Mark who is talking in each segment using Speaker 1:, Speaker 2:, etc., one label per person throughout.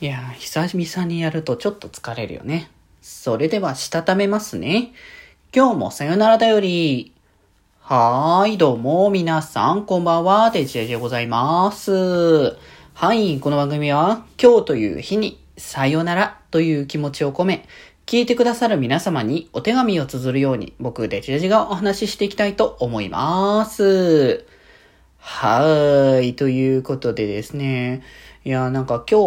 Speaker 1: いやー、久々にやるとちょっと疲れるよね。それでは、したためますね。今日もさよならだより。はーい、どうも、皆さん、こんばんは、デジェジでございます。はい、この番組は、今日という日に、さよならという気持ちを込め、聞いてくださる皆様にお手紙を綴るように、僕、デジェジがお話ししていきたいと思います。はーい。ということでですね。いや、なんか今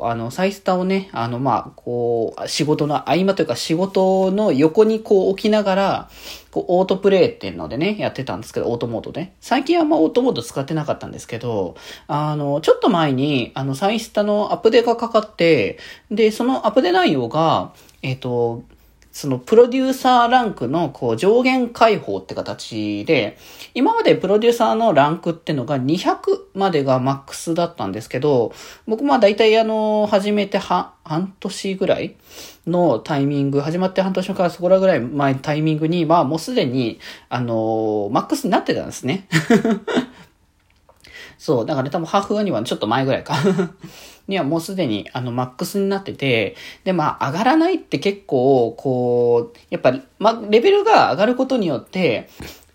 Speaker 1: 日、あの、サイスタをね、あの、ま、こう、仕事の合間というか仕事の横にこう置きながら、こう、オートプレイっていうのでね、やってたんですけど、オートモードね。最近はあんまオートモード使ってなかったんですけど、あの、ちょっと前に、あの、サイスタのアップデがかかって、で、そのアップデ内容が、えっ、と、そのプロデューサーランクのこう上限解放って形で、今までプロデューサーのランクってのが200までがマックスだったんですけど、僕まあ大体あの、始めては、半年ぐらいのタイミング、始まって半年からそこらぐらい前のタイミングに、まあもうすでに、あの、マックスになってたんですね。そう、だから、多分ハーフアニはちょっと前ぐらいか。にはもうすでにあのマックスになってて、で、まあ上がらないって結構、こう、やっぱ、ま、レベルが上がることによって、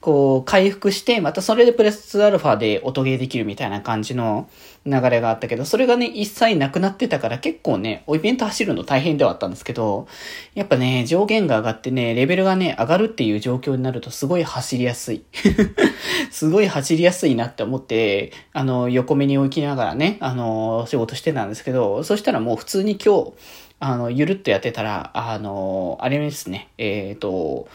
Speaker 1: こう、回復して、またそれでプレスアルファで音ゲーできるみたいな感じの流れがあったけど、それがね、一切なくなってたから結構ね、イベント走るの大変ではあったんですけど、やっぱね、上限が上がってね、レベルがね、上がるっていう状況になるとすごい走りやすい。すごい走りやすいなって思って、あの、横目に置きながらね、あの、仕事してたんですけど、そしたらもう普通に今日、あの、ゆるっとやってたら、あの、あれですね、えっ、と、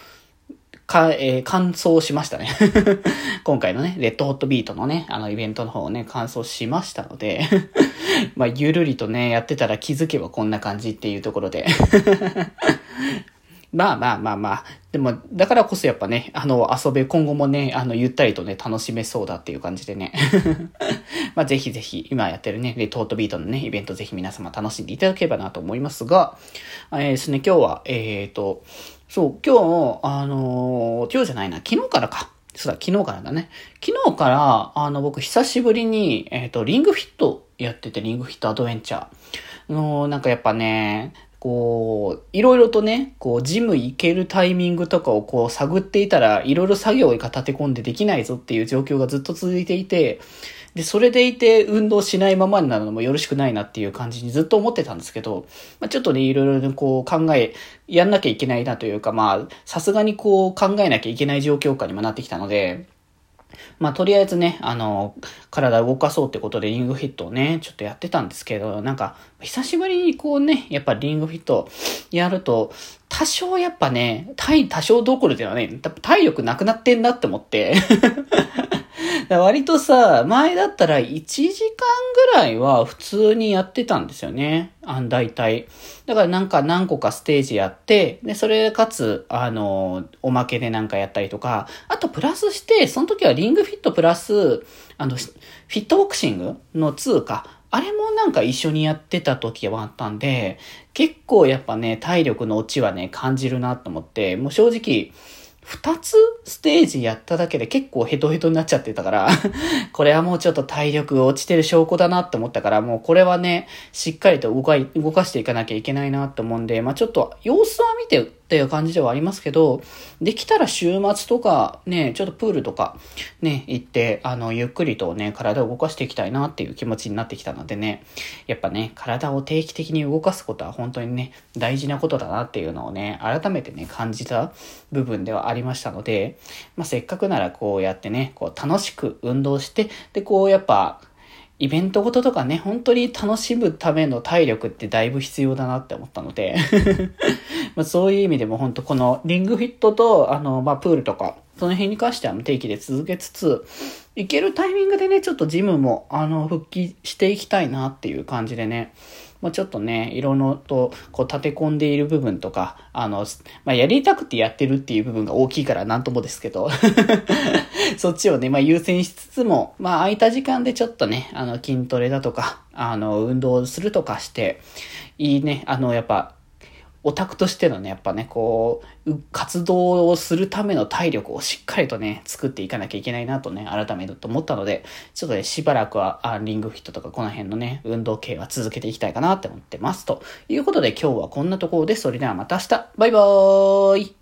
Speaker 1: か、えー、完走しましたね。今回のね、レッドホットビートのね、あのイベントの方をね、完走しましたので、まあ、ゆるりとね、やってたら気づけばこんな感じっていうところで。まあまあまあまあ。でも、だからこそやっぱね、あの、遊べ、今後もね、あの、ゆったりとね、楽しめそうだっていう感じでね。まあぜひぜひ、今やってるね、レッドホットビートのね、イベントぜひ皆様楽しんでいただければなと思いますが、えー、ですね、今日は、えっ、ー、と、そう、今日、あのー、今日じゃないな、昨日からか。そうだ、昨日からだね。昨日から、あの、僕、久しぶりに、えっ、ー、と、リングフィットやってて、リングフィットアドベンチャー。の、なんかやっぱね、こう、いろいろとね、こう、ジム行けるタイミングとかをこう、探っていたら、いろいろ作業が立て込んでできないぞっていう状況がずっと続いていて、で、それでいて運動しないままになるのもよろしくないなっていう感じにずっと思ってたんですけど、まあ、ちょっとね、いろいろねこう考え、やんなきゃいけないなというか、まあ、さすがにこう考えなきゃいけない状況下にもなってきたので、まあ、とりあえずね、あの、体動かそうってことでリングフィットをね、ちょっとやってたんですけど、なんか、久しぶりにこうね、やっぱリングフィットやると、多少やっぱね、体、多少どころではね、体力なくなってんだって思って。割とさ、前だったら1時間ぐらいは普通にやってたんですよね。あん、大体。だからなんか何個かステージやって、で、それかつ、あの、おまけでなんかやったりとか、あとプラスして、その時はリングフィットプラス、あの、フィットボクシングの2か、あれもなんか一緒にやってた時はあったんで、結構やっぱね、体力の落ちはね、感じるなと思って、もう正直、二つステージやっただけで結構ヘトヘトになっちゃってたから、これはもうちょっと体力落ちてる証拠だなって思ったから、もうこれはね、しっかりと動か、動かしていかなきゃいけないなって思うんで、まあちょっと様子は見てっていう感じではありますけど、できたら週末とか、ね、ちょっとプールとか、ね、行って、あの、ゆっくりとね、体を動かしていきたいなっていう気持ちになってきたのでね、やっぱね、体を定期的に動かすことは本当にね、大事なことだなっていうのをね、改めてね、感じた部分ではありましたので、まあ、せっかくならこうやってね、こう楽しく運動して、で、こうやっぱ、イベントごととかね、本当に楽しむための体力ってだいぶ必要だなって思ったのでまあそういう意味でも本当このリングフィットと、あの、まあプールとか、その辺に関しては定期で続けつつ、行けるタイミングでね、ちょっとジムも、あの、復帰していきたいなっていう感じでね、まあ、ちょっとね、いろいろと、こう、立て込んでいる部分とか、あの、まあ、やりたくてやってるっていう部分が大きいからなんともですけど、そっちをね、まあ、優先しつつも、まあ、空いた時間でちょっとね、あの、筋トレだとか、あの、運動するとかして、いいね、あの、やっぱ、オタクとしてのね、やっぱね、こう、活動をするための体力をしっかりとね、作っていかなきゃいけないなとね、改めてと思ったので、ちょっとね、しばらくは、あリングフィットとかこの辺のね、運動系は続けていきたいかなって思ってます。ということで今日はこんなところです、それではまた明日バイバーイ